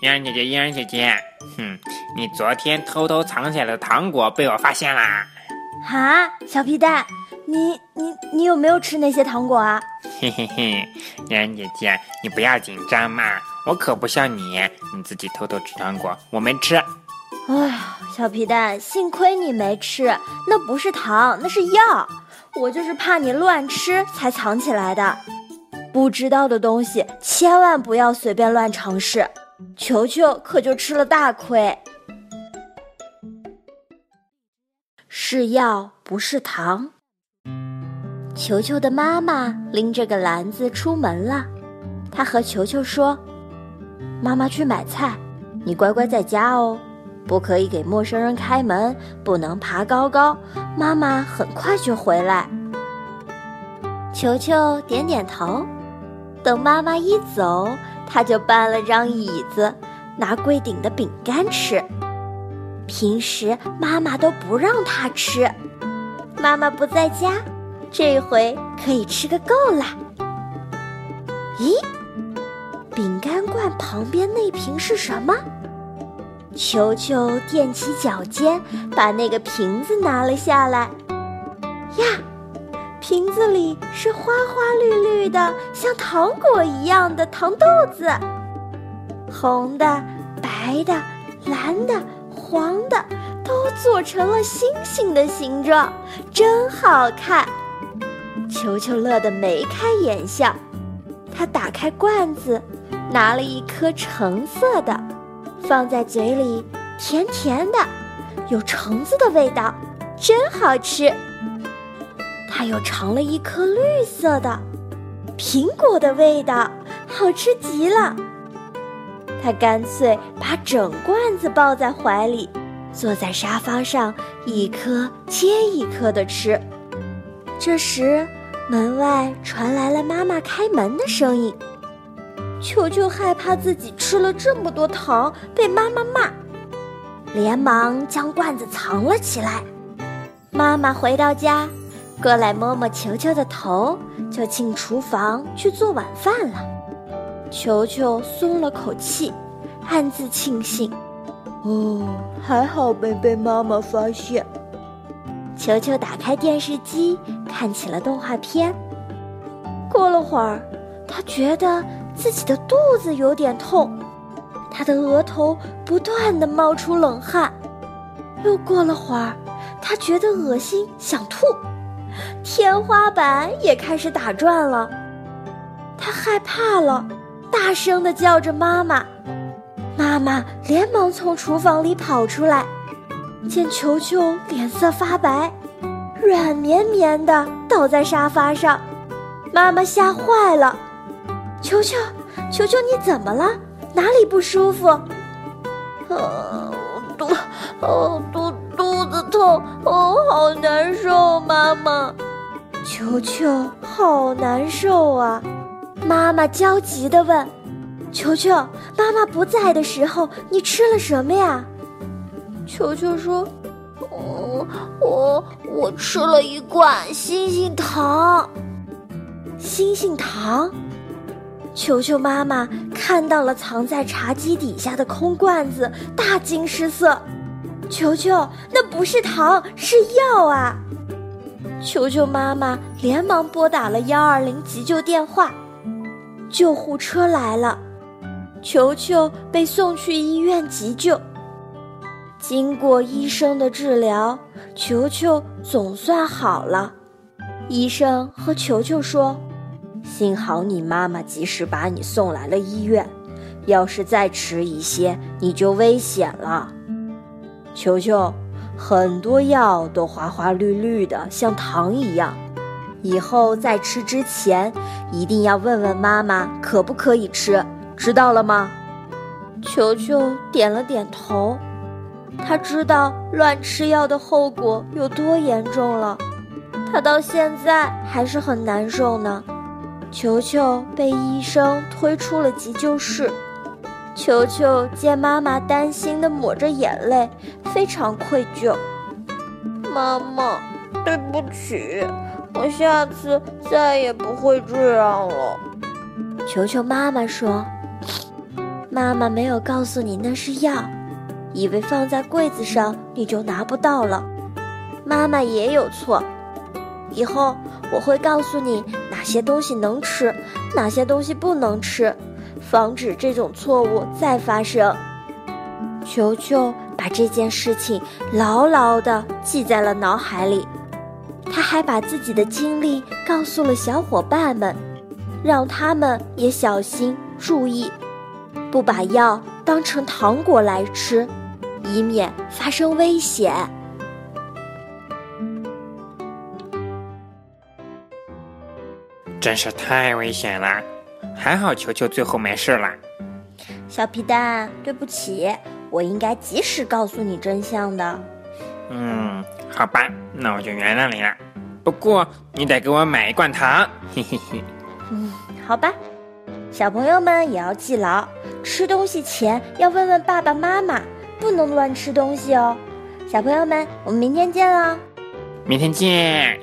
嫣然姐姐，嫣然姐姐，哼，你昨天偷偷藏起来的糖果被我发现啦！啊，小皮蛋，你你你有没有吃那些糖果啊？嘿嘿嘿，嫣然姐姐，你不要紧张嘛，我可不像你，你自己偷偷吃糖果，我没吃。哎呀，小皮蛋，幸亏你没吃，那不是糖，那是药。我就是怕你乱吃才藏起来的。不知道的东西千万不要随便乱尝试，球球可就吃了大亏。是药不是糖。球球的妈妈拎着个篮子出门了，她和球球说：“妈妈去买菜，你乖乖在家哦，不可以给陌生人开门，不能爬高高。妈妈很快就回来。”球球点点头。等妈妈一走，他就搬了张椅子，拿柜顶的饼干吃。平时妈妈都不让他吃，妈妈不在家，这回可以吃个够啦。咦，饼干罐旁边那瓶是什么？球球踮起脚尖，把那个瓶子拿了下来。呀！瓶子里是花花绿绿的，像糖果一样的糖豆子，红的、白的、蓝的、黄的，都做成了星星的形状，真好看。球球乐得眉开眼笑，他打开罐子，拿了一颗橙色的，放在嘴里，甜甜的，有橙子的味道，真好吃。他又尝了一颗绿色的，苹果的味道，好吃极了。他干脆把整罐子抱在怀里，坐在沙发上，一颗接一颗的吃。这时，门外传来了妈妈开门的声音。球球害怕自己吃了这么多糖被妈妈骂，连忙将罐子藏了起来。妈妈回到家。过来摸摸球球的头，就进厨房去做晚饭了。球球松了口气，暗自庆幸：“哦，还好没被妈妈发现。”球球打开电视机，看起了动画片。过了会儿，他觉得自己的肚子有点痛，他的额头不断的冒出冷汗。又过了会儿，他觉得恶心，想吐。天花板也开始打转了，他害怕了，大声的叫着妈妈。妈妈连忙从厨房里跑出来，见球球脸色发白，软绵绵的倒在沙发上，妈妈吓坏了。球球，球球，你怎么了？哪里不舒服？啊，肚，哦，肚肚子痛，哦，好难受，妈妈。球球好难受啊！妈妈焦急地问：“球球，妈妈不在的时候，你吃了什么呀？”球球说：“我我我吃了一罐星星糖。”星星糖！球球妈妈看到了藏在茶几底下的空罐子，大惊失色：“球球，那不是糖，是药啊！”球球妈妈连忙拨打了幺二零急救电话，救护车来了，球球被送去医院急救。经过医生的治疗，球球总算好了。医生和球球说：“幸好你妈妈及时把你送来了医院，要是再迟一些，你就危险了。”球球。很多药都花花绿绿的，像糖一样。以后在吃之前，一定要问问妈妈可不可以吃，知道了吗？球球点了点头。他知道乱吃药的后果有多严重了，他到现在还是很难受呢。球球被医生推出了急救室。球球见妈妈担心的抹着眼泪，非常愧疚。妈妈，对不起，我下次再也不会这样了。球球妈妈说：“妈妈没有告诉你那是药，以为放在柜子上你就拿不到了。妈妈也有错，以后我会告诉你哪些东西能吃，哪些东西不能吃，防止这种错误再发生。球球把这件事情牢牢地记在了脑海里，他还把自己的经历告诉了小伙伴们，让他们也小心注意。不把药当成糖果来吃，以免发生危险。真是太危险了，还好球球最后没事了。小皮蛋，对不起，我应该及时告诉你真相的。嗯，好吧，那我就原谅你了。不过你得给我买一罐糖，嘿嘿嘿。嗯，好吧。小朋友们也要记牢，吃东西前要问问爸爸妈妈，不能乱吃东西哦。小朋友们，我们明天见喽！明天见。